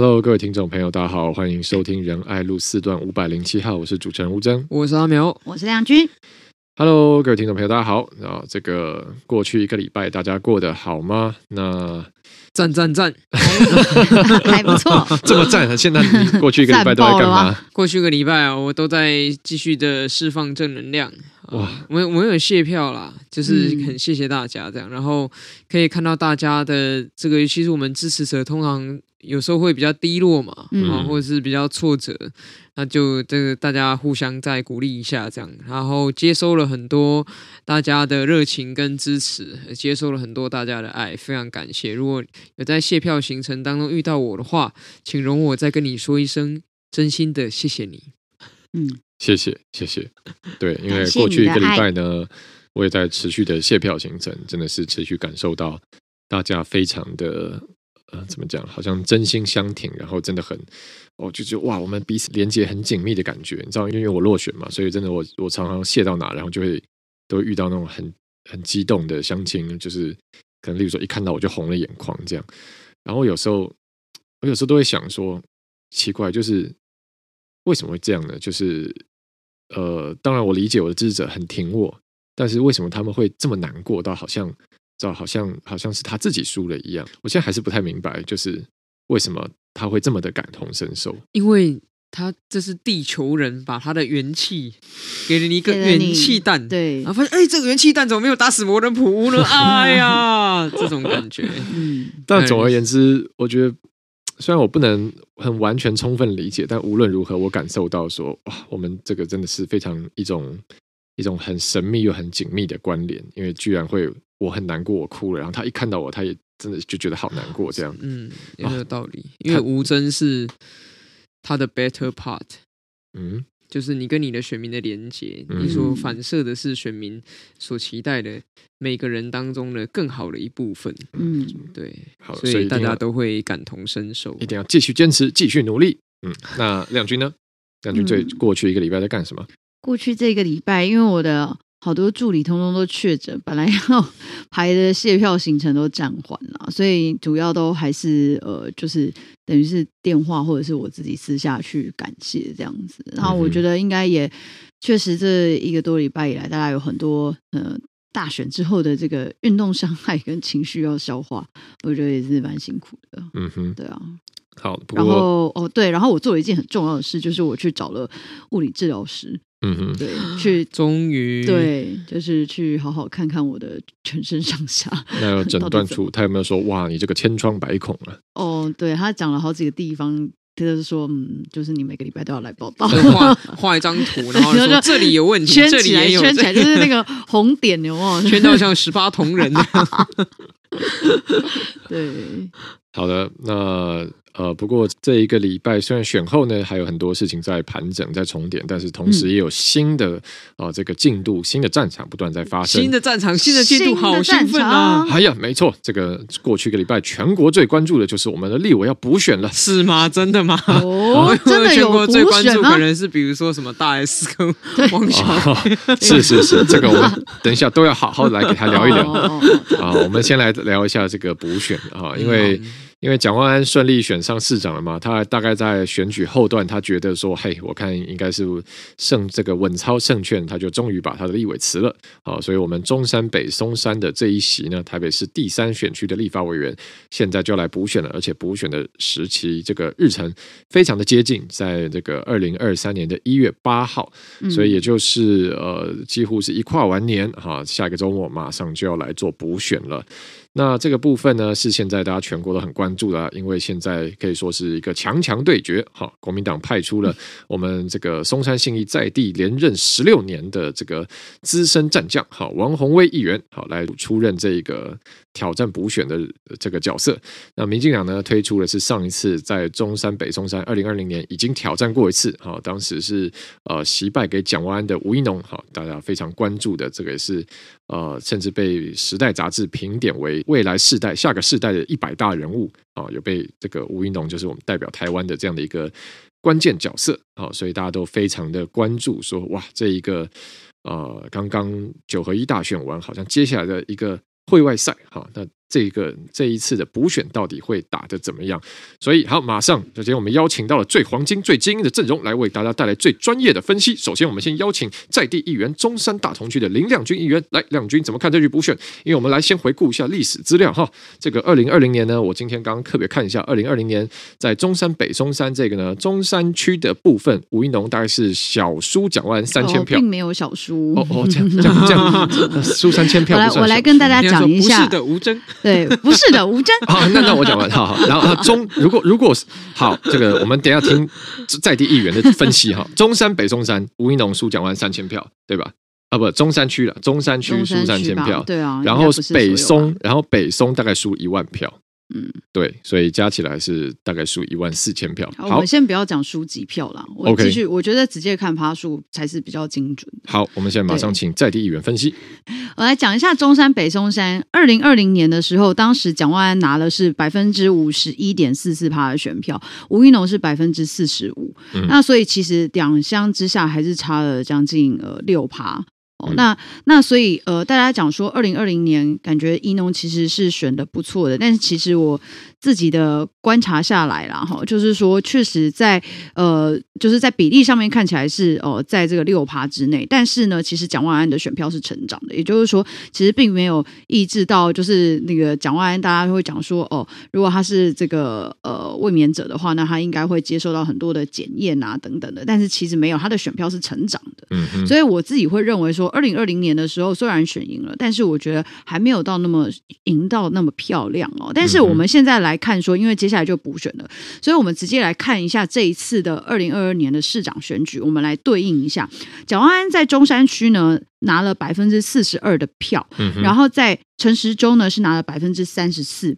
Hello，各位听众朋友，大家好，欢迎收听仁爱路四段五百零七号，我是主持人吴峥，我是阿苗，我是亮君。Hello，各位听众朋友，大家好。啊，这个过去一个礼拜，大家过得好吗？那赞赞赞，还不错，这么赞。现在你过去一个礼拜都在 干嘛？过去一个礼拜啊，我都在继续的释放正能量。哇，我我有谢票啦，就是很谢谢大家这样，然后可以看到大家的这个，其实我们支持者通常有时候会比较低落嘛，啊、嗯，或者是比较挫折，那就这个大家互相再鼓励一下这样，然后接收了很多大家的热情跟支持，接收了很多大家的爱，非常感谢。如果有在卸票行程当中遇到我的话，请容我再跟你说一声真心的谢谢你，嗯。谢谢谢谢，对，因为过去一个礼拜呢，我也在持续的卸票行程，真的是持续感受到大家非常的呃，怎么讲，好像真心相挺，然后真的很，哦，就觉得哇，我们彼此连接很紧密的感觉，你知道，因为我落选嘛，所以真的我我常常谢到哪，然后就会都会遇到那种很很激动的乡亲，就是可能例如说一看到我就红了眼眶这样，然后有时候我有时候都会想说，奇怪，就是为什么会这样呢？就是。呃，当然我理解我的支持者很挺我，但是为什么他们会这么难过到好像，就好像好像是他自己输了一样？我现在还是不太明白，就是为什么他会这么的感同身受？因为他这是地球人把他的元气给了你一个元气弹，对，然后发现哎，这个元气弹怎么没有打死魔人普乌呢？哎呀，这种感觉。嗯，但总而言之，我觉得。虽然我不能很完全充分理解，但无论如何，我感受到说，哇，我们这个真的是非常一种一种很神秘又很紧密的关联，因为居然会我很难过，我哭了，然后他一看到我，他也真的就觉得好难过，这样，嗯，有没有道理？因为吴峥是他的 better part，嗯。就是你跟你的选民的连接，你所反射的是选民所期待的每个人当中的更好的一部分。嗯，对，好，所以大家都会感同身受，一定要继续坚持，继续努力。嗯，那亮君呢？亮君最过去一个礼拜在干什么？过去这个礼拜，因为我的。好多助理通通都确诊，本来要 排的卸票行程都暂缓了，所以主要都还是呃，就是等于是电话或者是我自己私下去感谢这样子。然后我觉得应该也确实这一个多礼拜以来，大家有很多呃大选之后的这个运动伤害跟情绪要消化，我觉得也是蛮辛苦的。嗯哼，对啊。好，然后哦对，然后我做了一件很重要的事，就是我去找了物理治疗师。嗯哼，对，去 终于对，就是去好好看看我的全身上下。那有诊断出他有没有说哇，你这个千疮百孔了？哦，对，他讲了好几个地方，就是说嗯，就是你每个礼拜都要来报道，画 画一张图，然后说这里有问题，圈起来这里也有圈起来，就是那个红点有没有？圈到像十八铜人。对，好的，那。呃，不过这一个礼拜虽然选后呢，还有很多事情在盘整、在重点，但是同时也有新的啊、这个进度、新的战场不断在发生。新的战场、新的进度，好兴奋啊！哎呀，没错，这个过去一个礼拜，全国最关注的就是我们的立委要补选了，是吗？真的吗？哦，真的？全国最关注可能是比如说什么大 S 跟王小是是是，这个我们等一下都要好好来给他聊一聊啊、哦。我们先来聊一下这个补选啊，因为。因为蒋万安顺利选上市长了嘛，他大概在选举后段，他觉得说，嘿，我看应该是胜这个稳操胜券，他就终于把他的立委辞了。啊，所以我们中山北松山的这一席呢，台北市第三选区的立法委员，现在就来补选了，而且补选的时期这个日程非常的接近，在这个二零二三年的一月八号，所以也就是呃，几乎是一跨完年哈，下一个周末马上就要来做补选了。那这个部分呢，是现在大家全国都很关注的，因为现在可以说是一个强强对决。哈，国民党派出了我们这个松山信义在地连任十六年的这个资深战将，哈，王鸿薇议员，好，来出任这个挑战补选的这个角色。那民进党呢，推出的是上一次在中山北松山二零二零年已经挑战过一次，哈，当时是呃惜败给蒋万安的吴怡农，哈，大家非常关注的这个也是呃，甚至被时代杂志评点为。未来世代、下个世代的一百大人物啊，有被这个吴云龙，就是我们代表台湾的这样的一个关键角色啊，所以大家都非常的关注说，说哇，这一个呃，刚刚九合一大选完，好像接下来的一个会外赛哈，那这个这一次的补选到底会打得怎么样？所以好，马上首先我们邀请到了最黄金、最精英的阵容来为大家带来最专业的分析。首先，我们先邀请在地议员中山大同区的林亮君议员来，亮君怎么看这局补选？因为我们来先回顾一下历史资料哈。这个二零二零年呢，我今天刚刚特别看一下，二零二零年在中山北中山这个呢中山区的部分，吴一农大概是小输蒋万三千票，并没有小输哦哦，这样这样这样 输三千票。我来我来跟大家讲一下，不是的，吴峥，对，不是的，吴真。好，那那我讲完，好好。然后中，如果如果好，这个我们等一下听在地议员的分析哈。中山北松山，吴一农输蒋万安三千票，对吧？啊，不，中山区了，中山区输三千票，对啊。然后北松，然后北松大概输一万票。嗯，对，所以加起来是大概输一万四千票。好，我们先不要讲输几票了，我继续，我觉得直接看趴数才是比较精准。好，我们现在马上请在地议员分析。我来讲一下中山北松山，二零二零年的时候，当时蒋万安拿了是百分之五十一点四四趴的选票，吴怡农是百分之四十五。那所以其实两相之下还是差了将近呃六趴。哦，那那所以呃，大家讲说，二零二零年感觉怡农其实是选的不错的，但是其实我自己的观察下来啦，哈，就是说确实在呃，就是在比例上面看起来是哦、呃，在这个六趴之内，但是呢，其实蒋万安的选票是成长的，也就是说，其实并没有抑制到，就是那个蒋万安，大家会讲说哦，如果他是这个呃卫冕者的话，那他应该会接受到很多的检验啊等等的，但是其实没有，他的选票是成长的，嗯嗯，所以我自己会认为说。二零二零年的时候，虽然选赢了，但是我觉得还没有到那么赢到那么漂亮哦。但是我们现在来看说，因为接下来就补选了，所以我们直接来看一下这一次的二零二二年的市长选举，我们来对应一下。蒋万安在中山区呢，拿了百分之四十二的票，嗯、然后在陈时中呢是拿了百分之三十四，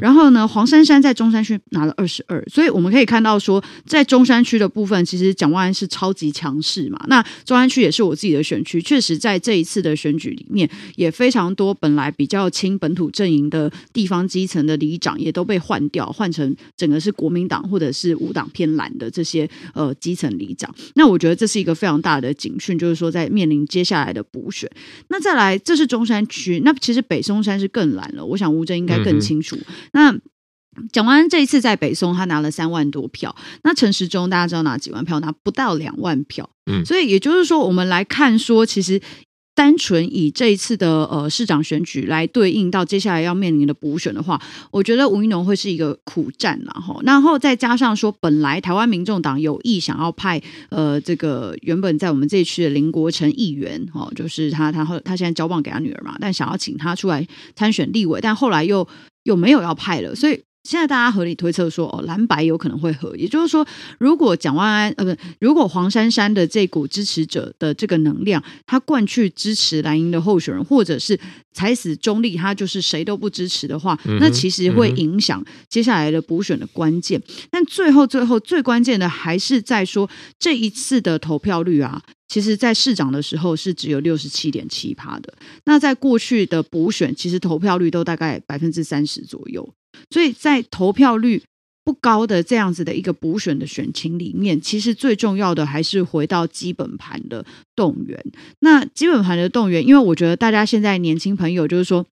然后呢黄珊珊在中山区拿了二十二，所以我们可以看到说，在中山区的部分，其实蒋万安是超级强势嘛。那中山区也是我自己的选区，确实在这一次的选举里面，也非常多本来比较亲本土阵营的地方基层的里长也都被换掉，换成整个是国民党或者是无党偏蓝的这些呃基层里长。那我觉得这是一个非常大的警讯，就是说在面临接下来的。补选，那再来，这是中山区，那其实北松山是更蓝了。我想吴征应该更清楚。嗯、那蒋万安这一次在北松，他拿了三万多票。那陈时中大家知道拿几万票？拿不到两万票。嗯，所以也就是说，我们来看说，其实。单纯以这一次的呃市长选举来对应到接下来要面临的补选的话，我觉得吴怡农会是一个苦战然后，然后再加上说，本来台湾民众党有意想要派呃这个原本在我们这一区的林国成议员哦，就是他他后他现在交棒给他女儿嘛，但想要请他出来参选立委，但后来又又没有要派了，所以。现在大家合理推测说，哦，蓝白有可能会合，也就是说，如果蒋万安呃不，如果黄珊珊的这股支持者的这个能量，他灌去支持蓝营的候选人，或者是踩死中立，他就是谁都不支持的话，那其实会影响接下来的补选的关键。但最后最后最关键的还是在说这一次的投票率啊，其实在市长的时候是只有六十七点七趴的，那在过去的补选，其实投票率都大概百分之三十左右。所以在投票率不高的这样子的一个补选的选情里面，其实最重要的还是回到基本盘的动员。那基本盘的动员，因为我觉得大家现在年轻朋友就是说。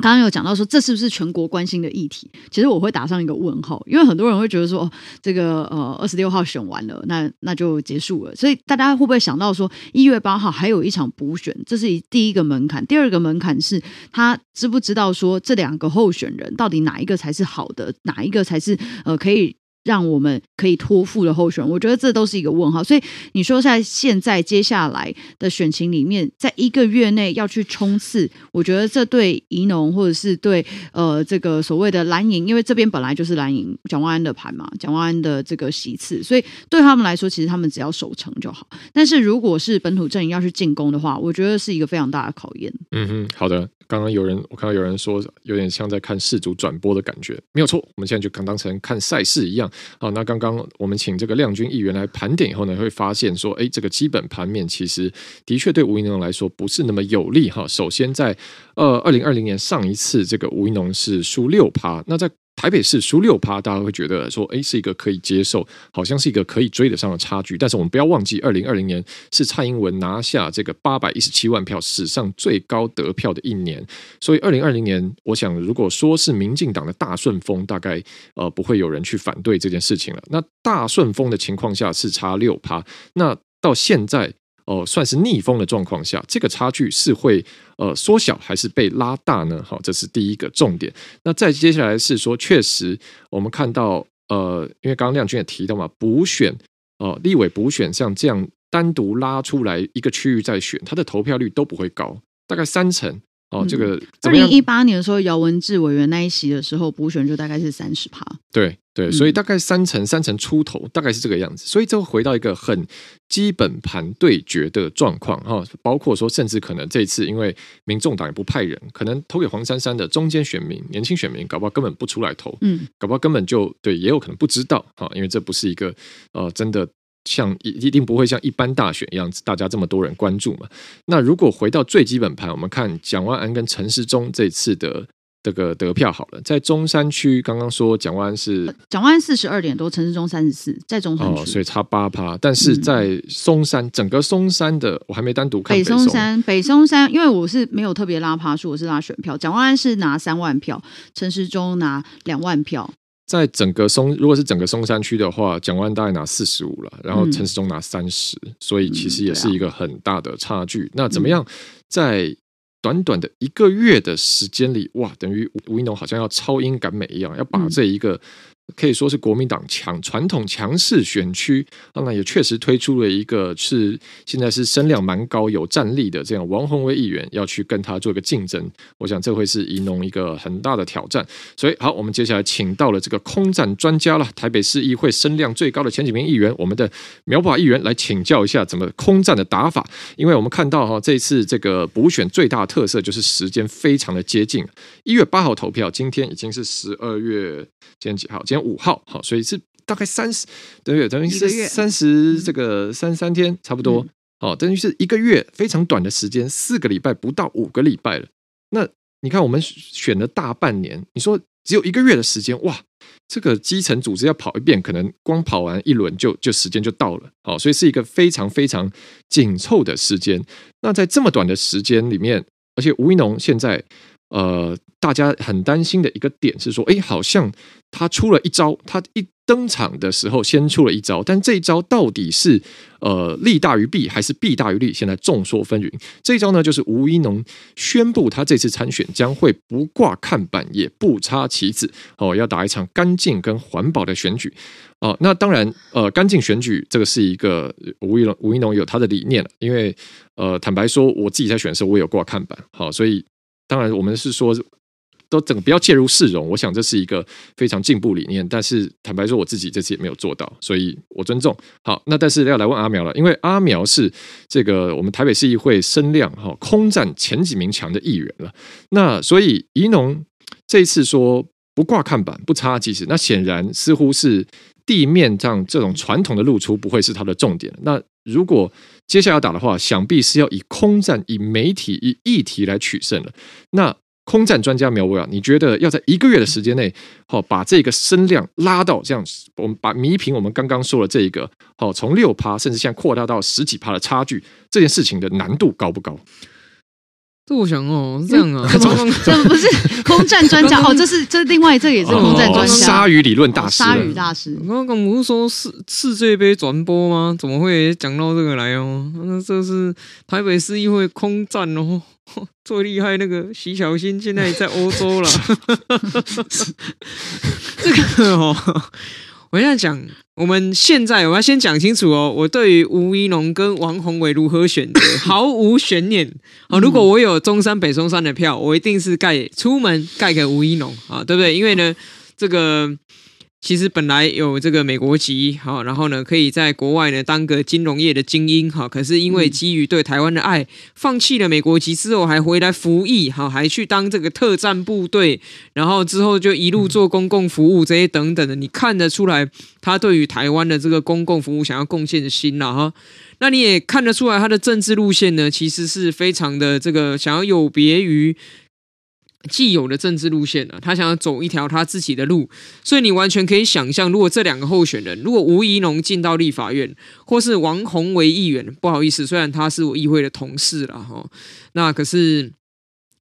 刚刚有讲到说，这是不是全国关心的议题？其实我会打上一个问号，因为很多人会觉得说，这个呃二十六号选完了，那那就结束了。所以大家会不会想到说，一月八号还有一场补选？这是第一个门槛。第二个门槛是他知不知道说，这两个候选人到底哪一个才是好的，哪一个才是呃可以。让我们可以托付的候选人，我觉得这都是一个问号。所以你说在现在接下来的选情里面，在一个月内要去冲刺，我觉得这对宜农或者是对呃这个所谓的蓝营，因为这边本来就是蓝营蒋万安的盘嘛，蒋万安的这个席次，所以对他们来说，其实他们只要守城就好。但是如果是本土阵营要去进攻的话，我觉得是一个非常大的考验。嗯哼，好的。刚刚有人我看到有人说有点像在看世足转播的感觉，没有错。我们现在就刚当成看赛事一样。好，那刚刚我们请这个亮君议员来盘点以后呢，会发现说，哎，这个基本盘面其实的确对吴一农来说不是那么有利哈。首先在呃二零二零年上一次这个吴一农是输六趴，那在台北市输六趴，大家会觉得说，哎，是一个可以接受，好像是一个可以追得上的差距。但是我们不要忘记，二零二零年是蔡英文拿下这个八百一十七万票，史上最高得票的一年。所以二零二零年，我想如果说是民进党的大顺风，大概呃不会有人去反对这件事情了。那大顺风的情况下是差六趴，那到现在。哦，算是逆风的状况下，这个差距是会呃缩小还是被拉大呢？好，这是第一个重点。那再接下来是说，确实我们看到呃，因为刚刚亮君也提到嘛，补选哦、呃，立委补选像这样单独拉出来一个区域再选，它的投票率都不会高，大概三成。哦，这个二零一八年的时候，姚文智委员那一席的时候，补选就大概是三十趴。对对，所以大概三成三成出头，大概是这个样子。所以就回到一个很基本盘对决的状况哈，包括说，甚至可能这次因为民众党也不派人，可能投给黄珊珊的中间选民、年轻选民，搞不好根本不出来投，嗯，搞不好根本就对，也有可能不知道哈，因为这不是一个呃真的。像一一定不会像一般大选一样，大家这么多人关注嘛。那如果回到最基本盘，我们看蒋万安跟陈时中这次的这个得票好了，在中山区刚刚说蒋万安是蒋万安四十二点多，陈时中三十四，在中山区，哦，所以差八趴。但是在松山，嗯、整个松山的我还没单独看北松山，北松山，因为我是没有特别拉趴数，我是拉选票。蒋万安是拿三万票，陈时中拿两万票。在整个松，如果是整个松山区的话，蒋万安大概拿四十五了，然后陈时中拿三十，嗯，所以其实也是一个很大的差距。嗯、那怎么样，在短短的一个月的时间里，哇，等于吴一农好像要超英赶美一样，要把这一个。可以说是国民党强传统强势选区，当然也确实推出了一个是现在是声量蛮高、有战力的这样王鸿薇议员要去跟他做一个竞争，我想这会是宜农一个很大的挑战。所以好，我们接下来请到了这个空战专家了，台北市议会声量最高的前几名议员，我们的苗宝议员来请教一下怎么空战的打法。因为我们看到哈，这次这个补选最大的特色就是时间非常的接近，一月八号投票，今天已经是十二月今天几号？今天五号，好，所以是大概三十，对不对？等于是三十这个三三天差不多，好，等于是一个月非常短的时间，四个礼拜不到五个礼拜了。那你看，我们选了大半年，你说只有一个月的时间，哇，这个基层组织要跑一遍，可能光跑完一轮就就时间就到了，好，所以是一个非常非常紧凑的时间。那在这么短的时间里面，而且吴一农现在。呃，大家很担心的一个点是说，哎，好像他出了一招，他一登场的时候先出了一招，但这一招到底是呃利大于弊还是弊大于利？现在众说纷纭。这一招呢，就是吴一农宣布他这次参选将会不挂看板，也不插旗子，哦，要打一场干净跟环保的选举。哦，那当然，呃，干净选举这个是一个吴一农吴一农有他的理念了，因为呃，坦白说，我自己在选的时候，我有挂看板，好，所以。当然，我们是说，都整个不要介入市容。我想这是一个非常进步理念。但是坦白说，我自己这次也没有做到，所以我尊重。好，那但是要来问阿苗了，因为阿苗是这个我们台北市议会声量哈空战前几名强的议员了。那所以宜农这一次说不挂看板、不插旗子，那显然似乎是地面上这种传统的露出不会是他的重点。那如果接下来打的话，想必是要以空战、以媒体、以议题来取胜了。那空战专家苗博雅，你觉得要在一个月的时间内，好把这个声量拉到这样，我们把弥平我们刚刚说的这一个，好从六趴甚至现在扩大到十几趴的差距，这件事情的难度高不高？这我想哦，是这样啊，这不是 空战专家哦，这是这是另外这也是空战专家，鲨鱼理论大师，鲨鱼大师。刚刚不是说世世界杯转播吗？怎么会讲到这个来哦？那这是台北市议会空战哦，最厉害那个徐小新现在在欧洲了。这个哦。我现在讲，我们现在我要先讲清楚哦。我对于吴依农跟王宏伟如何选择 毫无悬念啊！如果我有中山北松山的票，我一定是盖出门盖给吴依农啊，对不对？因为呢，这个。其实本来有这个美国籍，好，然后呢，可以在国外呢当个金融业的精英，哈，可是因为基于对台湾的爱，放弃了美国籍之后，还回来服役，好，还去当这个特战部队，然后之后就一路做公共服务这些等等的，你看得出来他对于台湾的这个公共服务想要贡献的心了哈。那你也看得出来他的政治路线呢，其实是非常的这个想要有别于。既有的政治路线啊，他想要走一条他自己的路，所以你完全可以想象，如果这两个候选人，如果吴怡农进到立法院，或是王宏为议员，不好意思，虽然他是我议会的同事了哈，那可是。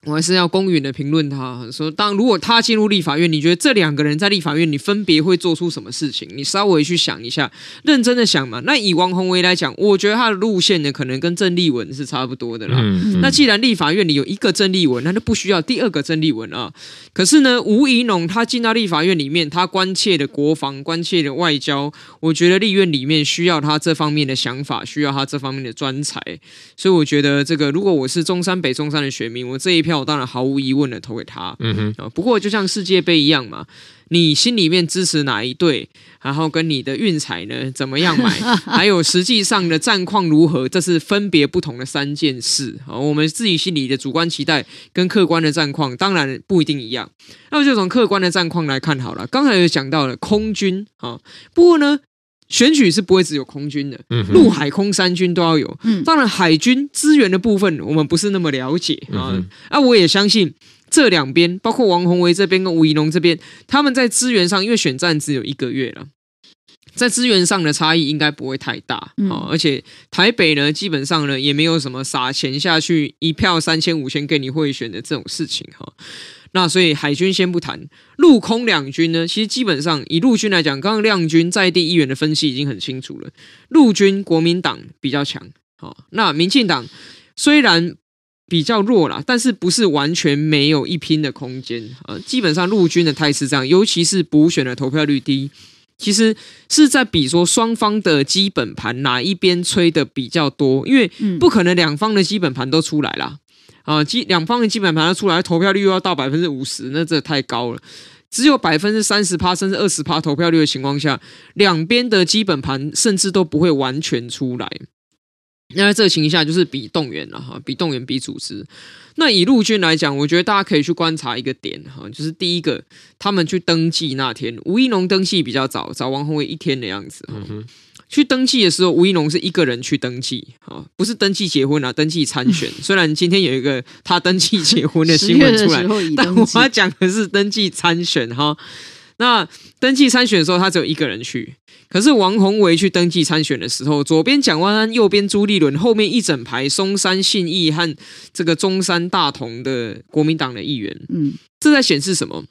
我还是要公允的评论他，说当如果他进入立法院，你觉得这两个人在立法院，你分别会做出什么事情？你稍微去想一下，认真的想嘛。那以王鸿薇来讲，我觉得他的路线呢，可能跟郑丽文是差不多的啦。嗯嗯、那既然立法院里有一个郑丽文，那就不需要第二个郑丽文啊。可是呢，吴怡农他进到立法院里面，他关切的国防、关切的外交，我觉得立院里面需要他这方面的想法，需要他这方面的专才。所以我觉得这个，如果我是中山北中山的选民，我这一。票当然毫无疑问的投给他。嗯哼，不过就像世界杯一样嘛，你心里面支持哪一队，然后跟你的运彩呢怎么样买，还有实际上的战况如何，这是分别不同的三件事啊。我们自己心里的主观期待跟客观的战况当然不一定一样。那就从客观的战况来看好了。刚才有讲到了空军啊，不过呢。选举是不会只有空军的，陆海空三军都要有。当然，海军资源的部分我们不是那么了解啊。啊，我也相信这两边，包括王宏维这边跟吴怡农这边，他们在资源上，因为选战只有一个月了，在资源上的差异应该不会太大啊。而且台北呢，基本上呢也没有什么撒钱下去一票三千五千给你贿选的这种事情哈。那所以海军先不谈，陆空两军呢，其实基本上以陆军来讲，刚刚亮军在地议员的分析已经很清楚了。陆军国民党比较强，好，那民进党虽然比较弱啦，但是不是完全没有一拼的空间啊？基本上陆军的态势这样，尤其是补选的投票率低，其实是在比说双方的基本盘哪一边吹的比较多，因为不可能两方的基本盘都出来啦。啊，基两方的基本盘要出来，投票率又要到百分之五十，那这太高了。只有百分之三十趴，甚至二十趴投票率的情况下，两边的基本盘甚至都不会完全出来。那在这个情况下，就是比动员了哈，比动员，比组织。那以陆军来讲，我觉得大家可以去观察一个点哈，就是第一个，他们去登记那天，吴一农登记比较早，早王鸿薇一天的样子。嗯哼。去登记的时候，吴怡农是一个人去登记，啊，不是登记结婚啊，登记参选。虽然今天有一个他登记结婚的新闻出来，但我要讲的是登记参选哈。那登记参选的时候，他只有一个人去。可是王宏维去登记参选的时候，左边蒋万安，右边朱立伦，后面一整排松山信义和这个中山大同的国民党的议员。嗯，这在显示什么？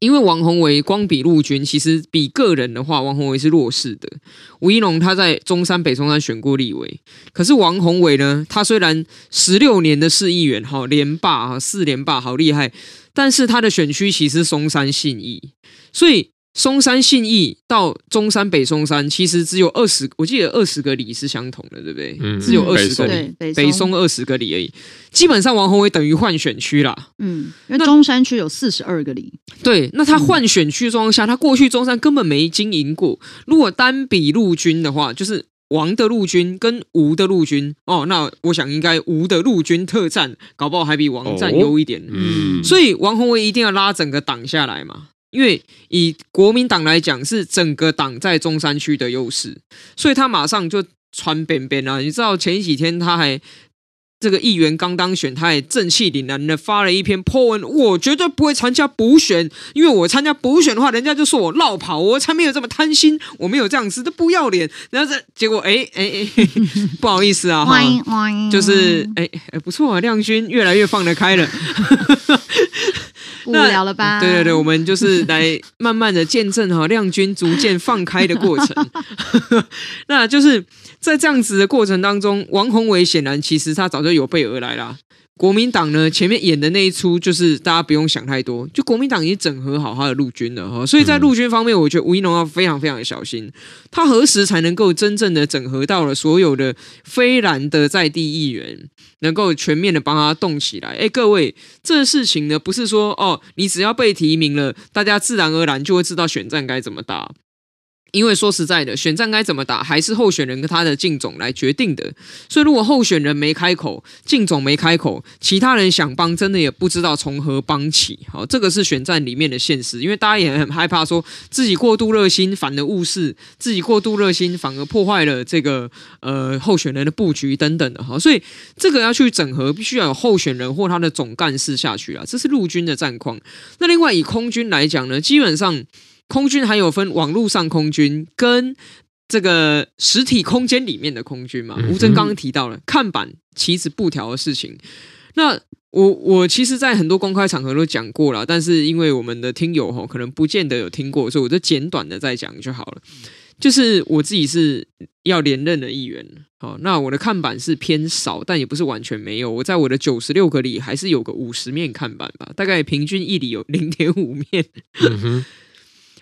因为王宏维光比陆军，其实比个人的话，王宏维是弱势的。吴怡龙他在中山北中山选过立委，可是王宏维呢，他虽然十六年的市议员，好连霸啊，四连霸，好厉害，但是他的选区其实松山信义，所以。松山信义到中山北松山，其实只有二十，我记得二十个里是相同的，对不对？嗯，只有二十个里，北松二十个里而已。基本上王鸿薇等于换选区啦。嗯，因为中山区有四十二个里。对，那他换选区状况下，他过去中山根本没经营过。如果单比陆军的话，就是王的陆军跟吴的陆军哦，那我想应该吴的陆军特战搞不好还比王占优一点。嗯，所以王鸿薇一定要拉整个党下来嘛。因为以国民党来讲，是整个党在中山区的优势，所以他马上就传边边啊！你知道前几天他还这个议员刚当选，他也正气凛然的发了一篇 po 文，我绝对不会参加补选，因为我参加补选的话，人家就说我落跑，我才没有这么贪心，我没有这样子，都不要脸。然后这结果，哎哎哎，不好意思啊，哈，就是哎哎不错啊，亮君越来越放得开了。无聊了吧？对对对，我们就是来慢慢的见证哈亮君逐渐放开的过程。那就是在这样子的过程当中，王宏伟显然其实他早就有备而来啦。国民党呢，前面演的那一出，就是大家不用想太多，就国民党已经整合好他的陆军了哈，所以在陆军方面，我觉得吴一农要非常非常的小心，他何时才能够真正的整合到了所有的非蓝的在地议员，能够全面的帮他动起来？哎，各位，这事情呢，不是说哦，你只要被提名了，大家自然而然就会知道选战该怎么打。因为说实在的，选战该怎么打，还是候选人跟他的竞总来决定的。所以，如果候选人没开口，竞总没开口，其他人想帮，真的也不知道从何帮起。好，这个是选战里面的现实。因为大家也很害怕，说自己过度热心，反而误事；自己过度热心，反而破坏了这个呃候选人的布局等等的。哈，所以这个要去整合，必须要有候选人或他的总干事下去啊。这是陆军的战况。那另外以空军来讲呢，基本上。空军还有分网络上空军跟这个实体空间里面的空军嘛？吴征刚刚提到了看板、旗子、布条的事情。那我我其实，在很多公开场合都讲过了，但是因为我们的听友吼可能不见得有听过，所以我就简短的再讲就好了。就是我自己是要连任的议员，好，那我的看板是偏少，但也不是完全没有。我在我的九十六个里还是有个五十面看板吧，大概平均一里有零点五面。嗯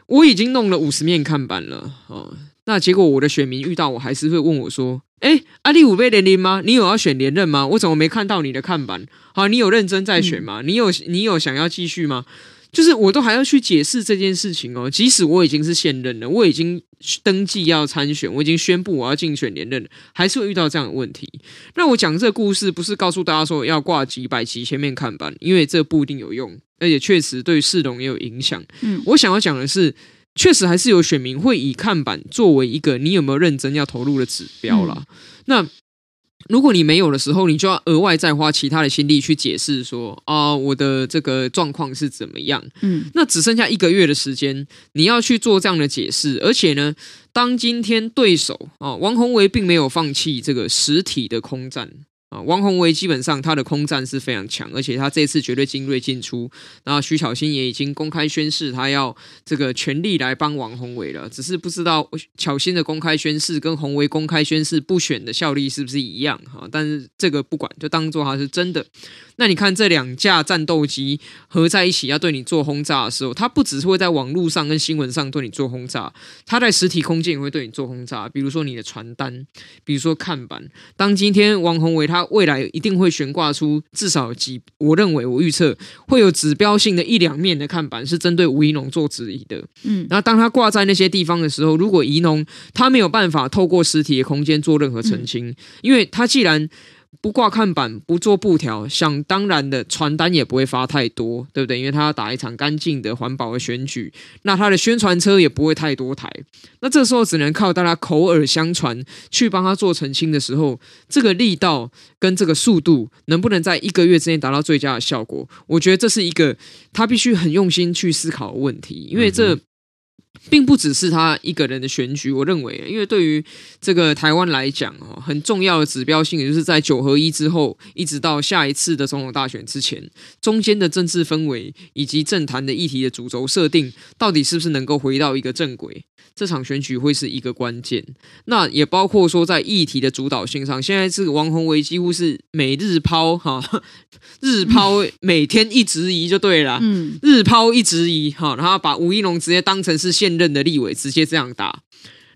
我已经弄了五十面看板了哦，那结果我的选民遇到我还是会问我说：“哎，阿里五倍连任吗？你有要选连任吗？我怎么没看到你的看板？好，你有认真在选吗？你有你有想要继续吗？就是我都还要去解释这件事情哦。即使我已经是现任了，我已经登记要参选，我已经宣布我要竞选连任，还是会遇到这样的问题。那我讲这个故事不是告诉大家说要挂几百集前面看板，因为这不一定有用。”而且确实对市容也有影响。嗯，我想要讲的是，确实还是有选民会以看板作为一个你有没有认真要投入的指标啦。嗯、那如果你没有的时候，你就要额外再花其他的心力去解释说啊，我的这个状况是怎么样？嗯，那只剩下一个月的时间，你要去做这样的解释。而且呢，当今天对手啊，王宏伟并没有放弃这个实体的空战。啊，王宏伟基本上他的空战是非常强，而且他这次绝对精锐进出。然后徐巧芯也已经公开宣誓，他要这个全力来帮王宏伟了。只是不知道巧芯的公开宣誓跟鸿薇公开宣誓不选的效力是不是一样哈？但是这个不管，就当做他是真的。那你看这两架战斗机合在一起要对你做轰炸的时候，它不只是会在网络上跟新闻上对你做轰炸，它在实体空间也会对你做轰炸。比如说你的传单，比如说看板。当今天王宏伟他未来一定会悬挂出至少几，我认为我预测会有指标性的一两面的看板是针对吴怡农做质疑的。嗯，然后当他挂在那些地方的时候，如果怡农他没有办法透过实体的空间做任何澄清，嗯、因为他既然不挂看板，不做布条，想当然的传单也不会发太多，对不对？因为他要打一场干净的环保的选举，那他的宣传车也不会太多台。那这时候只能靠大家口耳相传去帮他做澄清的时候，这个力道跟这个速度能不能在一个月之内达到最佳的效果？我觉得这是一个他必须很用心去思考的问题，因为这。并不只是他一个人的选举，我认为，因为对于这个台湾来讲，哦，很重要的指标性，也就是在九合一之后，一直到下一次的总统大选之前，中间的政治氛围以及政坛的议题的主轴设定，到底是不是能够回到一个正轨？这场选举会是一个关键。那也包括说，在议题的主导性上，现在这个王宏维几乎是每日抛哈，日抛每天一直移就对了，嗯，日抛一直移哈，然后把吴一龙直接当成是现任的立委，直接这样打。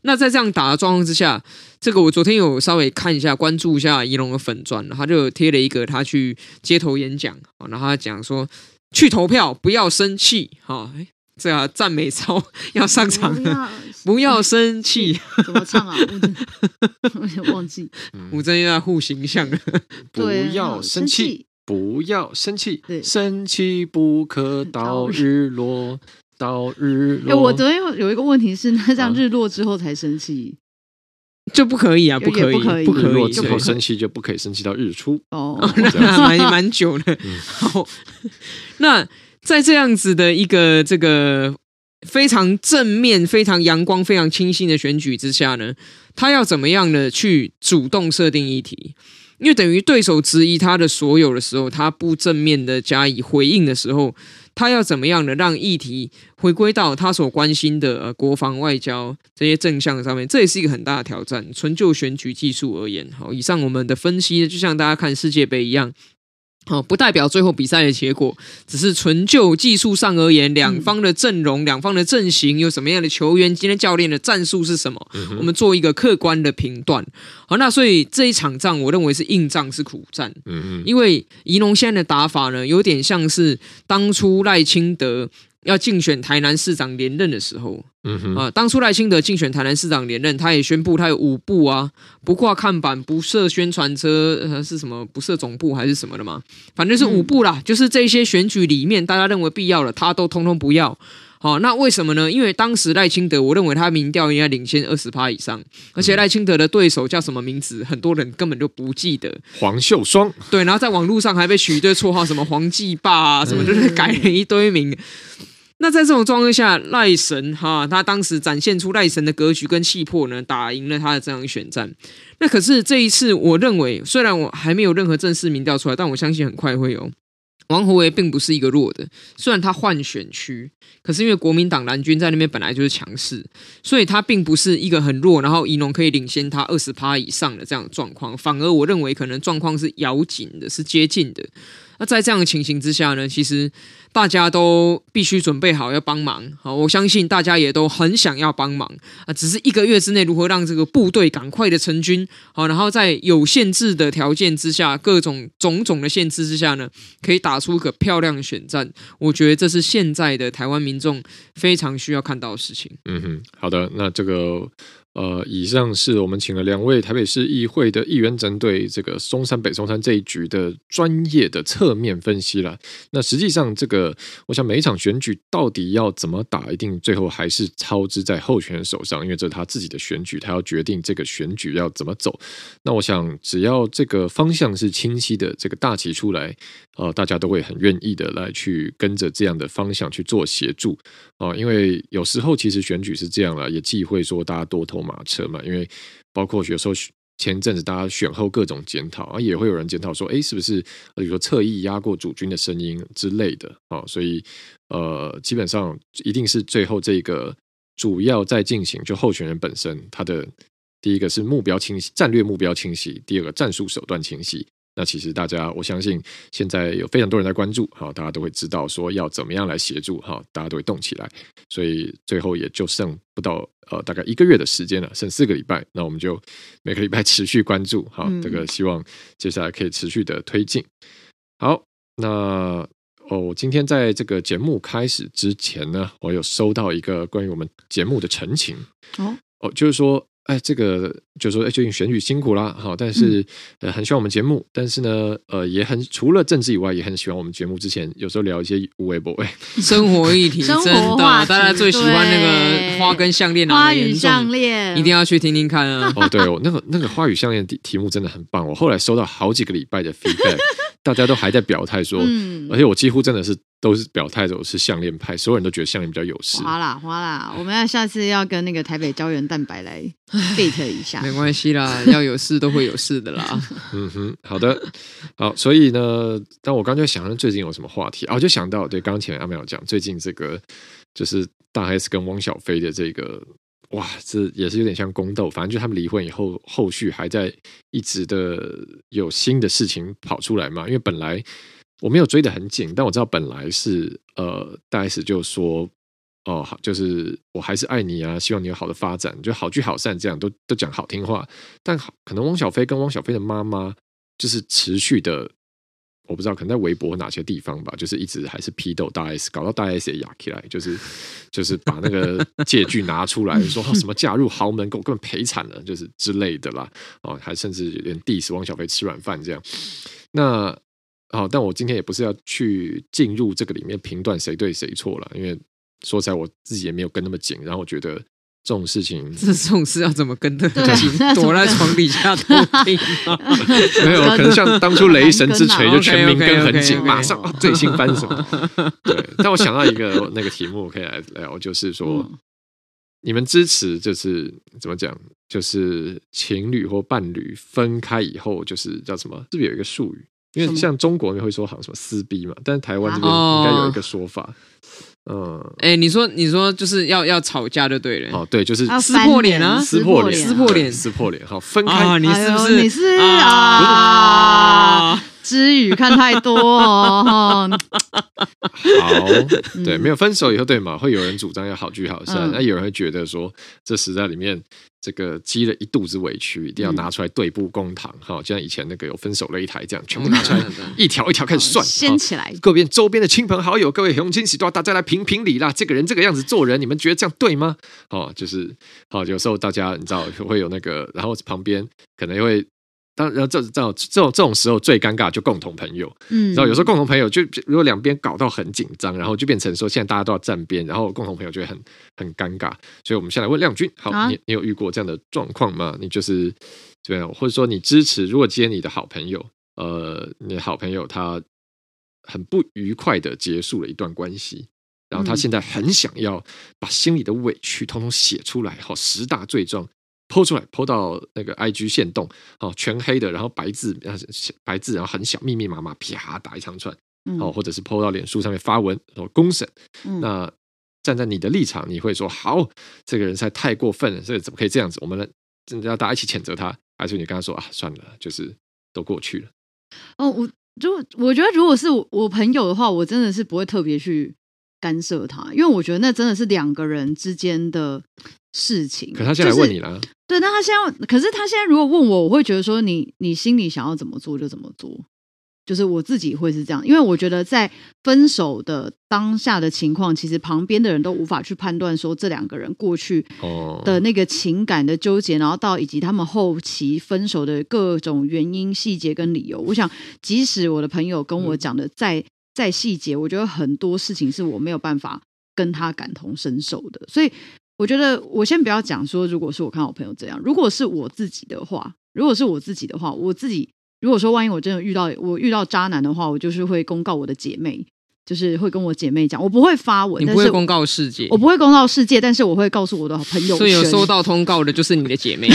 那在这样打的状况之下，这个我昨天有稍微看一下，关注一下仪龙的粉砖，他就贴了一个他去街头演讲，然后他讲说去投票不要生气哈。这啊，赞美操 要上场了，不要生气。怎么唱啊？我有忘记。吴峥又要护形象 了，不要生气，不要生气，生气不可到日落，到日落。我昨天有一个问题是，那这样日落之后才生气，就不可以啊？不可以，不可以，之后生气就不可以生气到日出哦，那蛮蛮久的。好，那。在这样子的一个这个非常正面、非常阳光、非常清新的选举之下呢，他要怎么样的去主动设定议题？因为等于对手质疑他的所有的时候，他不正面的加以回应的时候，他要怎么样的让议题回归到他所关心的呃国防、外交这些正向上面？这也是一个很大的挑战。纯就选举技术而言，好，以上我们的分析就像大家看世界杯一样。哦，不代表最后比赛的结果，只是纯就技术上而言，两方的阵容、两方的阵型有什么样的球员，今天教练的战术是什么，我们做一个客观的评断。好，那所以这一场仗，我认为是硬仗，是苦战。嗯嗯因为仪龙现在的打法呢，有点像是当初赖清德要竞选台南市长连任的时候，嗯哼，啊，当初赖清德竞选台南市长连任，他也宣布他有五不啊，不挂看板，不设宣传车，呃，是什么？不设总部还是什么的嘛？反正是五不啦，嗯、就是这些选举里面大家认为必要的，他都通通不要。好，那为什么呢？因为当时赖清德，我认为他民调应该领先二十趴以上，而且赖清德的对手叫什么名字，很多人根本就不记得。黄秀双，对，然后在网络上还被取一堆绰号，什么黄继霸啊，什么就是改了一堆名。那在这种状况下，赖神哈，他当时展现出赖神的格局跟气魄呢，打赢了他的这场选战。那可是这一次，我认为虽然我还没有任何正式民调出来，但我相信很快会有。王鸿薇并不是一个弱的，虽然他换选区，可是因为国民党蓝军在那边本来就是强势，所以他并不是一个很弱，然后宜农可以领先他二十趴以上的这样的状况，反而我认为可能状况是咬紧的，是接近的。那在这样的情形之下呢，其实。大家都必须准备好要帮忙，好，我相信大家也都很想要帮忙啊，只是一个月之内如何让这个部队赶快的成军，好，然后在有限制的条件之下，各种种种的限制之下呢，可以打出一个漂亮的选战，我觉得这是现在的台湾民众非常需要看到的事情。嗯哼，好的，那这个。呃，以上是我们请了两位台北市议会的议员，针对这个松山北松山这一局的专业的侧面分析了。那实际上，这个我想每一场选举到底要怎么打，一定最后还是操之在候选人手上，因为这是他自己的选举，他要决定这个选举要怎么走。那我想，只要这个方向是清晰的，这个大旗出来，呃，大家都会很愿意的来去跟着这样的方向去做协助啊、因为有时候其实选举是这样了，也忌讳说大家多马车嘛，因为包括有时候前阵子大家选后各种检讨啊，也会有人检讨说，哎，是不是比如说侧翼压过主军的声音之类的啊？所以呃，基本上一定是最后这个主要在进行，就候选人本身他的第一个是目标清晰，战略目标清晰，第二个战术手段清晰。那其实大家，我相信现在有非常多人在关注，哈，大家都会知道说要怎么样来协助，哈，大家都会动起来，所以最后也就剩不到呃大概一个月的时间了，剩四个礼拜，那我们就每个礼拜持续关注，哈，这个希望接下来可以持续的推进。好，那哦，今天在这个节目开始之前呢，我有收到一个关于我们节目的陈情，哦，哦，就是说。哎，这个就是说，哎，最近选举辛苦啦，好，但是呃，很喜欢我们节目，但是呢，呃，也很除了政治以外，也很喜欢我们节目。之前有时候聊一些无微博，哎，生活议题，真的，大家最喜欢那个花跟项链，花语项链，一定要去听听看啊！哦，对哦，那个那个花语项链题题目真的很棒，我后来收到好几个礼拜的 feedback。大家都还在表态说，嗯、而且我几乎真的是都是表态的，我是项链派，所有人都觉得项链比较有势。花啦花啦，我们要下次要跟那个台北胶原蛋白来 fit 一下，没关系啦，要有事都会有事的啦。嗯哼，好的，好，所以呢，但我刚才想最近有什么话题啊，我就想到对，刚前阿美有讲最近这个就是大 S 跟汪小菲的这个。哇，这也是有点像宫斗，反正就他们离婚以后，后续还在一直的有新的事情跑出来嘛。因为本来我没有追得很紧，但我知道本来是呃，大 S 就说哦，好，就是我还是爱你啊，希望你有好的发展，就好聚好散这样，都都讲好听话。但好，可能汪小菲跟汪小菲的妈妈就是持续的。我不知道，可能在微博哪些地方吧，就是一直还是批斗大 S，搞到大 S 也哑起来，就是就是把那个借据拿出来说什么嫁入豪门，给我根本赔惨了，就是之类的啦。哦，还甚至连 diss 汪小菲吃软饭这样。那好，但我今天也不是要去进入这个里面评断谁对谁错了，因为说起来，我自己也没有跟那么紧，然后我觉得。这种事情，这种事要怎么跟得紧？躲在床底下 偷听 没有，可能像当初雷神之锤就全民跟很紧，马上最新翻什么？对。但我想到一个那个题目可以来聊，就是说，你们支持就是怎么讲？就是情侣或伴侣分开以后，就是叫什么？是不是有一个术语？因为像中国人会说好像什么撕逼嘛，但是台湾这边应该有一个说法。嗯，哎、欸，你说，你说就是要要吵架就对了。哦，对，就是撕破脸啊，撕破脸，撕破脸，撕破脸。好，分开，啊、你是不是？你是啊？知语看太多哦。好，对，没有分手以后，对嘛？会有人主张要好聚好散，那、嗯、有人会觉得说，这时代里面这个积了一肚子委屈，一定要拿出来对簿公堂。哈、嗯，就像以前那个有分手擂台这样，全部拿出来，一条一条开始算，掀起来。各边周边的亲朋好友，各位乡亲喜多，大家来评评理啦。这个人这个样子做人，你们觉得这样对吗？哦，就是好，有时候大家你知道会有那个，然后旁边可能会。当然后这这种这种这种时候最尴尬就共同朋友，嗯，然后有时候共同朋友就如果两边搞到很紧张，然后就变成说现在大家都要站边，然后共同朋友就会很很尴尬。所以我们先来问亮君，好，啊、你你有遇过这样的状况吗？你就是这样，或者说你支持？如果今天你的好朋友，呃，你的好朋友他很不愉快的结束了一段关系，然后他现在很想要把心里的委屈通通写出来，好，十大罪状。PO 出来，PO 到那个 IG 线动，哦，全黑的，然后白字，白字，然后很小，密密麻麻，啪打一长串，哦，或者是 PO 到脸书上面发文，然后公审。嗯、那站在你的立场，你会说好，这个人实在太过分了，这怎么可以这样子？我们呢，真的要大家一起谴责他，还是你跟他说啊，算了，就是都过去了。哦，我就我觉得，如果是我朋友的话，我真的是不会特别去干涉他，因为我觉得那真的是两个人之间的事情。可他现在问你了。就是对，那他现在，可是他现在如果问我，我会觉得说你，你你心里想要怎么做就怎么做，就是我自己会是这样，因为我觉得在分手的当下的情况，其实旁边的人都无法去判断说这两个人过去的那个情感的纠结，然后到以及他们后期分手的各种原因、细节跟理由。我想，即使我的朋友跟我讲的再再细节，我觉得很多事情是我没有办法跟他感同身受的，所以。我觉得我先不要讲说，如果是我看我朋友这样，如果是我自己的话，如果是我自己的话，我自己如果说万一我真的遇到我遇到渣男的话，我就是会公告我的姐妹。就是会跟我姐妹讲，我不会发文，你不会公告世界，我不会公告世界，但是我会告诉我的朋友。所以有收到通告的就是你的姐妹，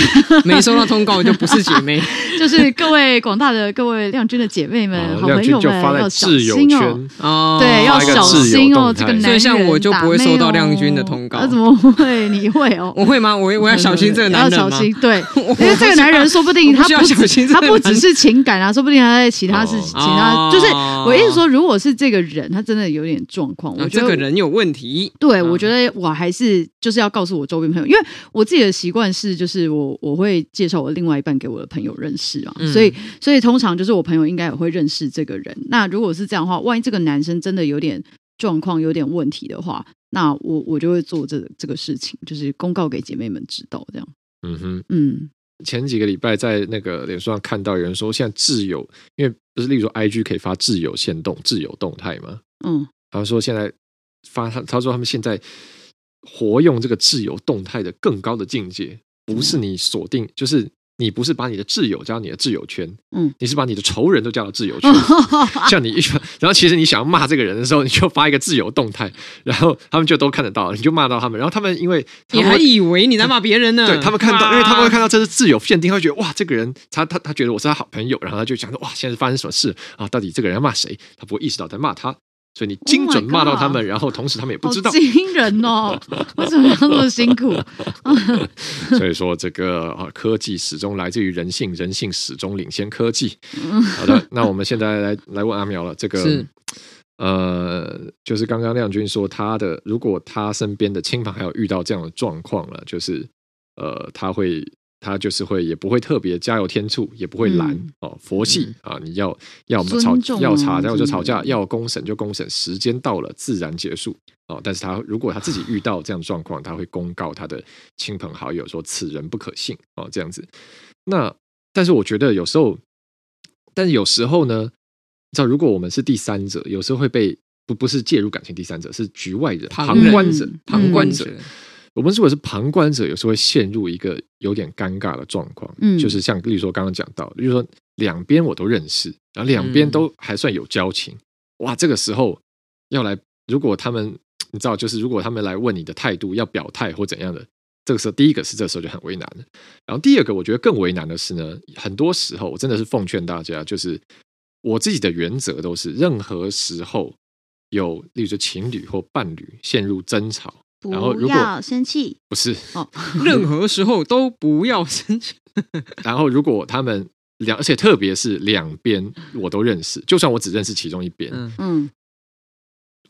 没收到通告就不是姐妹。就是各位广大的各位亮君的姐妹们、好朋友们要小心哦，对，要小心哦。这个男人，所以像我就不会收到亮君的通告。那怎么会？你会哦？我会吗？我我要小心这个 男人吗？要小心，对，因为这个男人说不定他不小心，他不只是情感啊，说不定他在其他事情，其他就是我意思说，如果是这个人。他真的有点状况，我觉得、啊、这个人有问题。对，我觉得我还是就是要告诉我周边朋友，因为我自己的习惯是，就是我我会介绍我另外一半给我的朋友认识啊，嗯、所以所以通常就是我朋友应该也会认识这个人。那如果是这样的话，万一这个男生真的有点状况、有点问题的话，那我我就会做这这个事情，就是公告给姐妹们知道，这样。嗯哼，嗯。前几个礼拜在那个脸书上看到有人说，现在自由，因为不是例如说 IG 可以发自由限动、自由动态吗？嗯，他说现在发他他说他们现在活用这个自由动态的更高的境界，不是你锁定，就是。你不是把你的挚友加到你的挚友圈，嗯，你是把你的仇人都加到挚友圈。像你一，然后其实你想要骂这个人的时候，你就发一个挚友动态，然后他们就都看得到，你就骂到他们。然后他们因为你还以为你在骂别人呢？对，他们看到，因为他们会看到这是挚友限定，他会觉得哇，这个人他他他觉得我是他好朋友，然后他就想说哇，现在发生什么事啊？到底这个人要骂谁？他不会意识到在骂他。所以你精准骂到他们，oh、然后同时他们也不知道。惊人哦！为什么要那么辛苦？所以说，这个啊，科技始终来自于人性，人性始终领先科技。好的，那我们现在来来问阿苗了。这个呃，就是刚刚亮君说他的，如果他身边的亲朋好友遇到这样的状况了，就是呃，他会。他就是会，也不会特别加油添醋，也不会拦、嗯、哦。佛系啊，你要要么吵要吵，然后就吵架；要公审就公审，时间到了自然结束哦。但是他如果他自己遇到这样的状况，他会公告他的亲朋好友说此人不可信哦，这样子。那但是我觉得有时候，但是有时候呢，你知道，如果我们是第三者，有时候会被不不是介入感情第三者，是局外人旁观者，旁观者。嗯我们如果是旁观者，有时候会陷入一个有点尴尬的状况，嗯，就是像例如说刚刚讲到，例如说两边我都认识，然后两边都还算有交情，嗯、哇，这个时候要来，如果他们你知道，就是如果他们来问你的态度，要表态或怎样的，这个时候第一个是这个时候就很为难了，然后第二个我觉得更为难的是呢，很多时候我真的是奉劝大家，就是我自己的原则都是，任何时候有例如说情侣或伴侣陷入争吵。然后如果，不要生气，不是哦，任何时候都不要生气。然后如果他们两，而且特别是两边我都认识，就算我只认识其中一边，嗯，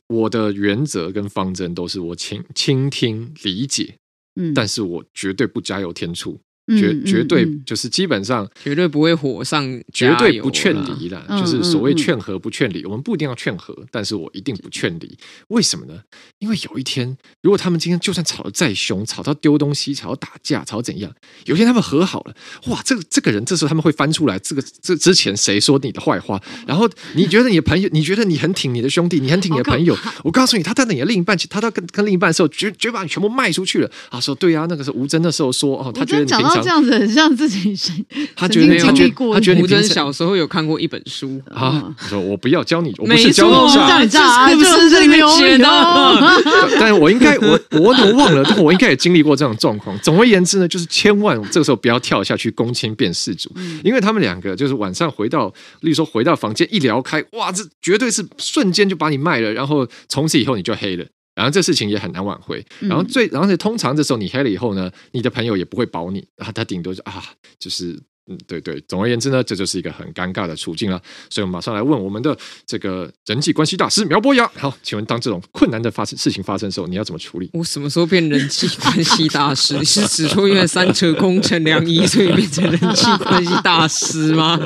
我的原则跟方针都是我倾倾听理解，嗯，但是我绝对不加油添醋。绝绝对就是基本上绝对不会火上，绝对不劝离的，就是所谓劝和不劝离。我们不一定要劝和，但是我一定不劝离。为什么呢？因为有一天，如果他们今天就算吵得再凶，吵到丢东西，吵到打架，吵到怎样，有一天他们和好了，哇，这个这个人这时候他们会翻出来，这个这之前谁说你的坏话？然后你觉得你的朋友，你觉得你很挺你的兄弟，你很挺你的朋友，我告诉你，他带着你的另一半，他到跟跟另一半的时候，绝绝把你全部卖出去了。他说对啊，那个是吴峥那时候说哦，他觉得你平常。这样子很像自己是，他觉得他觉得他觉得吴尊小时候有看过一本书啊，说我不要教你，我不是教你诈诈，是不是这里面写的？但是我应该我我怎么忘了？但我应该也经历过这种状况。总而言之呢，就是千万这个时候不要跳下去公亲变事主，因为他们两个就是晚上回到，例如说回到房间一聊开，哇，这绝对是瞬间就把你卖了，然后从此以后你就黑了。然后这事情也很难挽回。然后最，然后通常这时候你黑了以后呢，你的朋友也不会保你，然后他顶多就啊，就是嗯，对对。总而言之呢，这就是一个很尴尬的处境了。所以我们马上来问我们的这个人际关系大师苗博雅。好，请问当这种困难的发生事情发生的时候，你要怎么处理？我什么时候变人际关系大师？你是指说因为三折肱成良医，所以变成人际关系大师吗？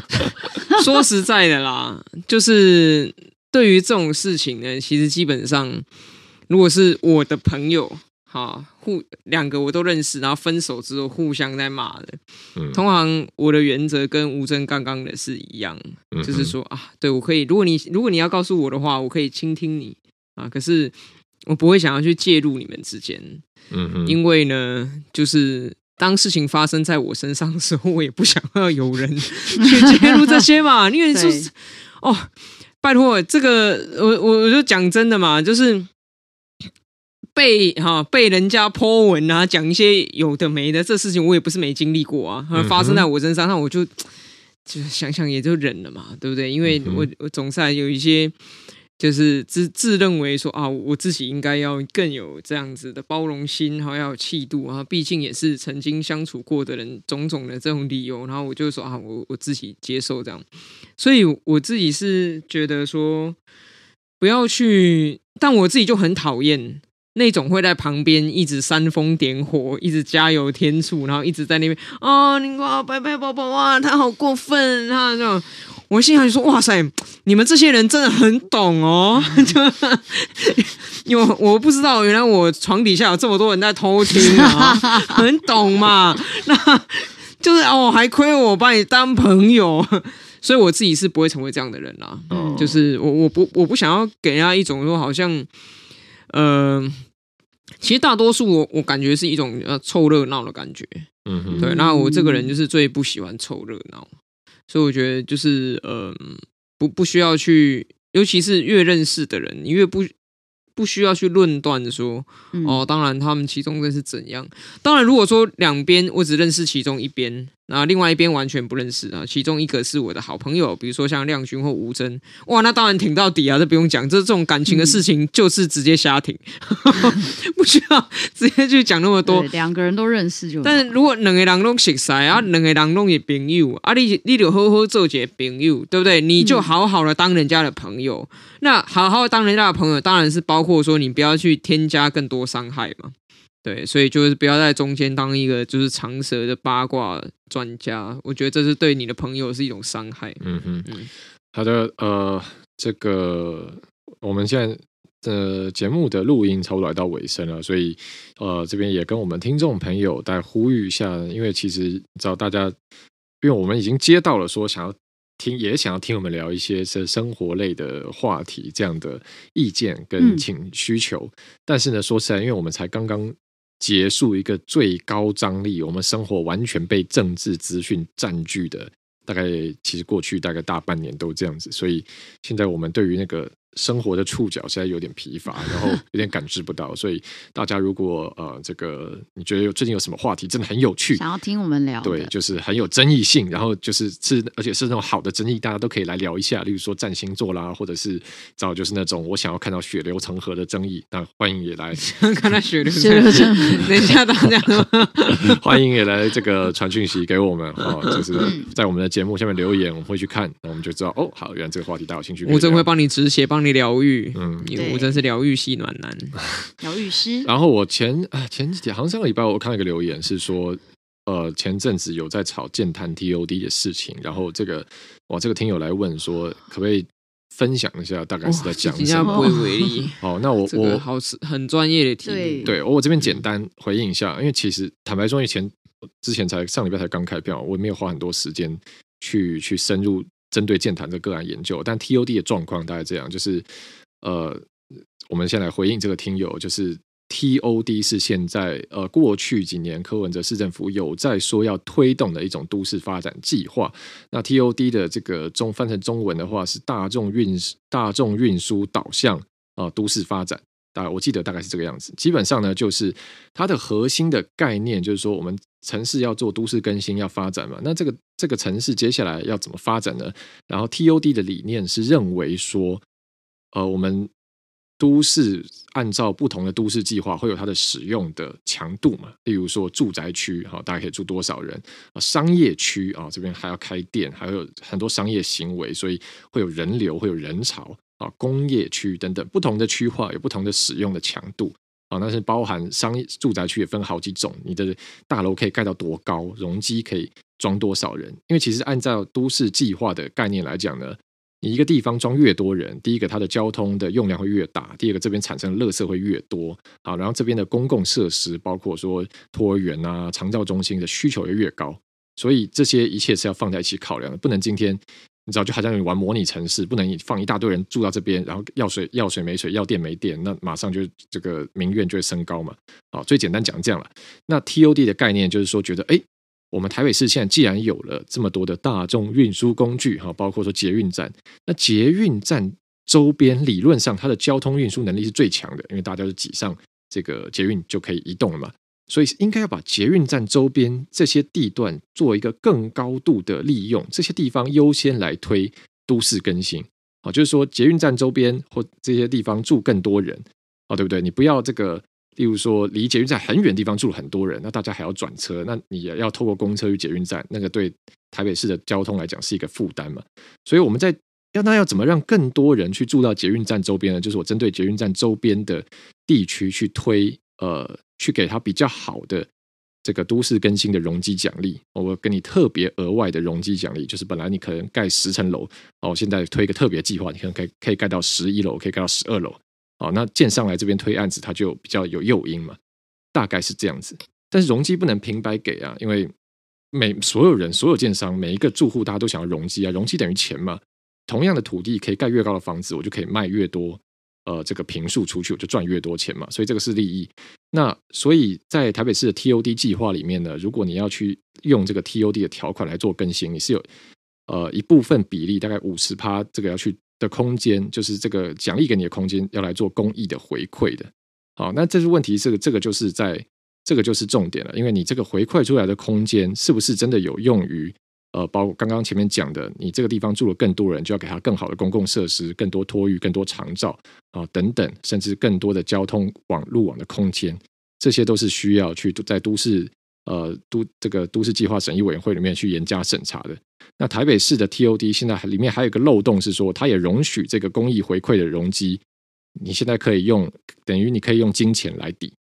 说实在的啦，就是。对于这种事情呢，其实基本上，如果是我的朋友，哈，互两个我都认识，然后分手之后互相在骂的，嗯、通常我的原则跟吴峥刚刚的是一样，嗯、就是说啊，对我可以，如果你如果你要告诉我的话，我可以倾听你啊，可是我不会想要去介入你们之间，嗯哼，因为呢，就是当事情发生在我身上的时候，我也不想要有人 去介入这些嘛，因为就是哦。拜托，这个我我我就讲真的嘛，就是被哈被人家 po 文啊，讲一些有的没的，这事情我也不是没经历过啊，发生在我身上，那我就就想想也就忍了嘛，对不对？因为我我总是还有一些。就是自自认为说啊，我自己应该要更有这样子的包容心，然后要有气度啊。毕竟也是曾经相处过的人，种种的这种理由，然后我就说啊，我我自己接受这样。所以我自己是觉得说，不要去，但我自己就很讨厌那种会在旁边一直煽风点火，一直加油添醋，然后一直在那边啊，你哇，拜拜宝宝哇，他好过分，他这种。我心想就说：“哇塞，你们这些人真的很懂哦！就 因为我不知道，原来我床底下有这么多人在偷听啊，很懂嘛。那就是哦，还亏我把你当朋友，所以我自己是不会成为这样的人啦。嗯，就是我我不我不想要给人家一种说好像，嗯、呃，其实大多数我我感觉是一种呃凑热闹的感觉。嗯哼，对。那我这个人就是最不喜欢凑热闹。”所以我觉得就是，嗯、呃，不不需要去，尤其是越认识的人，你越不不需要去论断说，哦，当然他们其中的是怎样。当然，如果说两边我只认识其中一边。那另外一边完全不认识啊，其中一个是我的好朋友，比如说像亮君或吴真，哇，那当然挺到底啊，这不用讲，这这种感情的事情就是直接瞎挺，嗯、不需要直接去讲那么多。两个人都认识就。但是如果两个人都熟识啊，两个人都是朋友啊，你你就好好做一个朋友，对不对？你就好好的当人家的朋友。嗯、那好好当人家的朋友，当然是包括说你不要去添加更多伤害嘛。对，所以就是不要在中间当一个就是长舌的八卦专家，我觉得这是对你的朋友是一种伤害。嗯哼，嗯，好的，呃，这个我们现在的节目的录音差不多来到尾声了，所以呃，这边也跟我们听众朋友再呼吁一下，因为其实你知道大家，因为我们已经接到了说想要听，也想要听我们聊一些是生活类的话题这样的意见跟请需求，嗯、但是呢，说实在，因为我们才刚刚。结束一个最高张力，我们生活完全被政治资讯占据的，大概其实过去大概大半年都这样子，所以现在我们对于那个。生活的触角现在有点疲乏，然后有点感知不到，所以大家如果呃这个你觉得最近有什么话题真的很有趣，想要听我们聊，对，就是很有争议性，然后就是是而且是那种好的争议，大家都可以来聊一下，例如说占星座啦，或者是找就是那种我想要看到血流成河的争议，那欢迎也来 看到血流成河，等一下大家欢迎也来这个传讯息给我们哦，就是在我们的节目下面留言，我们会去看，那我们就知道哦，好，原来这个话题大家有兴趣，我真会帮你止血，帮。让你疗愈。嗯，我真是疗愈系暖男，疗愈师。然后我前啊前几天好像上个礼拜我看了一个留言是说，呃，前阵子有在炒健谈 TOD 的事情，然后这个哇，这个听友来问说，可不可以分享一下大概是在讲什么？不会为例。好，那我 我好是很专业的题目，对，我我这边简单回应一下，因为其实坦白说，以前之前才上礼拜才刚开票，我也没有花很多时间去去深入针对健谈这个案研究，但 TOD 的状况大概这样，就是呃，我们先来回应这个听友，就是。TOD 是现在呃过去几年柯文哲市政府有在说要推动的一种都市发展计划。那 TOD 的这个中翻成中文的话是大众运大众运输导向啊、都市发展。大概我记得大概是这个样子。基本上呢，就是它的核心的概念就是说，我们城市要做都市更新要发展嘛。那这个这个城市接下来要怎么发展呢？然后 TOD 的理念是认为说，呃我们。都市按照不同的都市计划会有它的使用的强度嘛？例如说住宅区，哈，大概可以住多少人？啊，商业区啊，这边还要开店，还有很多商业行为，所以会有人流，会有人潮啊。工业区等等，不同的区划有不同的使用的强度啊。那是包含商业住宅区也分好几种，你的大楼可以盖到多高，容积可以装多少人？因为其实按照都市计划的概念来讲呢。你一个地方装越多人，第一个它的交通的用量会越大，第二个这边产生的垃圾会越多，好，然后这边的公共设施，包括说托儿园啊、长照中心的需求也越高，所以这些一切是要放在一起考量的，不能今天你知道就好像你玩模拟城市，不能放一大堆人住到这边，然后要水要水没水，要电没电，那马上就这个民怨就会升高嘛，好，最简单讲这样了。那 TOD 的概念就是说，觉得哎。我们台北市现在既然有了这么多的大众运输工具，哈，包括说捷运站，那捷运站周边理论上它的交通运输能力是最强的，因为大家都挤上这个捷运就可以移动了嘛，所以应该要把捷运站周边这些地段做一个更高度的利用，这些地方优先来推都市更新，啊，就是说捷运站周边或这些地方住更多人，啊，对不对？你不要这个。例如说，离捷运站很远的地方住了很多人，那大家还要转车，那你也要透过公车去捷运站，那个对台北市的交通来讲是一个负担嘛。所以我们在要那要怎么让更多人去住到捷运站周边呢？就是我针对捷运站周边的地区去推，呃，去给他比较好的这个都市更新的容积奖励。我给你特别额外的容积奖励，就是本来你可能盖十层楼，哦，现在推一个特别计划，你可能可以可以盖到十一楼，可以盖到十二楼。哦，那建商来这边推案子，他就比较有诱因嘛，大概是这样子。但是容积不能平白给啊，因为每所有人、所有建商、每一个住户，大家都想要容积啊，容积等于钱嘛。同样的土地可以盖越高的房子，我就可以卖越多，呃，这个平数出去，我就赚越多钱嘛。所以这个是利益。那所以在台北市的 TOD 计划里面呢，如果你要去用这个 TOD 的条款来做更新，你是有呃一部分比例，大概五十趴，这个要去。的空间就是这个奖励给你的空间，要来做公益的回馈的。好，那这是问题，这个这个就是在这个就是重点了，因为你这个回馈出来的空间是不是真的有用于呃，包括刚刚前面讲的，你这个地方住了更多人，就要给他更好的公共设施、更多托育、更多长照啊等等，甚至更多的交通网路网的空间，这些都是需要去在都市。呃，都这个都市计划审议委员会里面去严加审查的。那台北市的 TOD 现在里面还有一个漏洞是说，它也容许这个公益回馈的容积，你现在可以用，等于你可以用金钱来抵。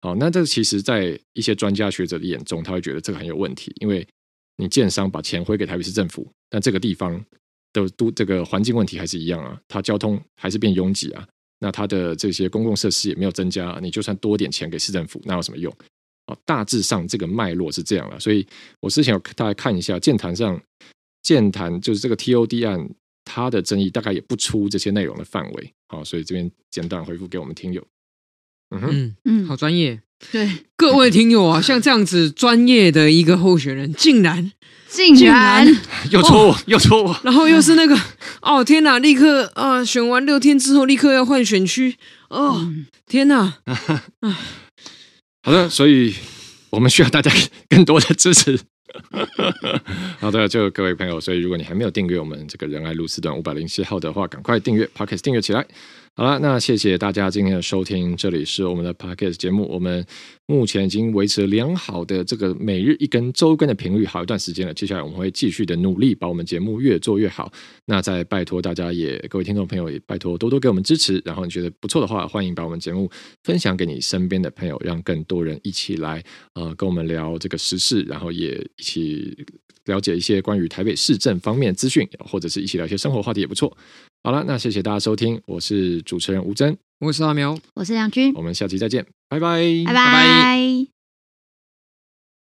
好，那这其实，在一些专家学者的眼中，他会觉得这个很有问题，因为你建商把钱回给台北市政府，但这个地方的都这个环境问题还是一样啊，它交通还是变拥挤啊，那它的这些公共设施也没有增加，你就算多点钱给市政府，那有什么用？啊大致上这个脉络是这样了，所以我之前有大家看一下建坛上建坛就是这个 TOD 案，它的争议大概也不出这些内容的范围。好，所以这边简短回复给我们听友。嗯哼嗯，嗯，好专业。对，各位听友啊，像这样子专业的一个候选人，竟然竟然。又戳我，又戳我，然后又是那个 哦天哪，立刻啊、呃，选完六天之后立刻要换选区。哦，嗯、天哪，啊。好的，所以我们需要大家更多的支持。好的，就各位朋友，所以如果你还没有订阅我们这个仁爱路四段五百零七号的话，赶快订阅 Podcast 订阅起来。好了，那谢谢大家今天的收听，这里是我们的 Podcast 节目。我们目前已经维持良好的这个每日一更、周更的频率好一段时间了。接下来我们会继续的努力，把我们节目越做越好。那再拜托大家也，各位听众朋友也拜托多多给我们支持。然后你觉得不错的话，欢迎把我们节目分享给你身边的朋友，让更多人一起来呃跟我们聊这个时事，然后也一起了解一些关于台北市政方面资讯，或者是一起聊一些生活话题也不错。好了，那谢谢大家收听，我是主持人吴真，我是阿苗，我是梁君，我们下期再见，拜拜，拜拜。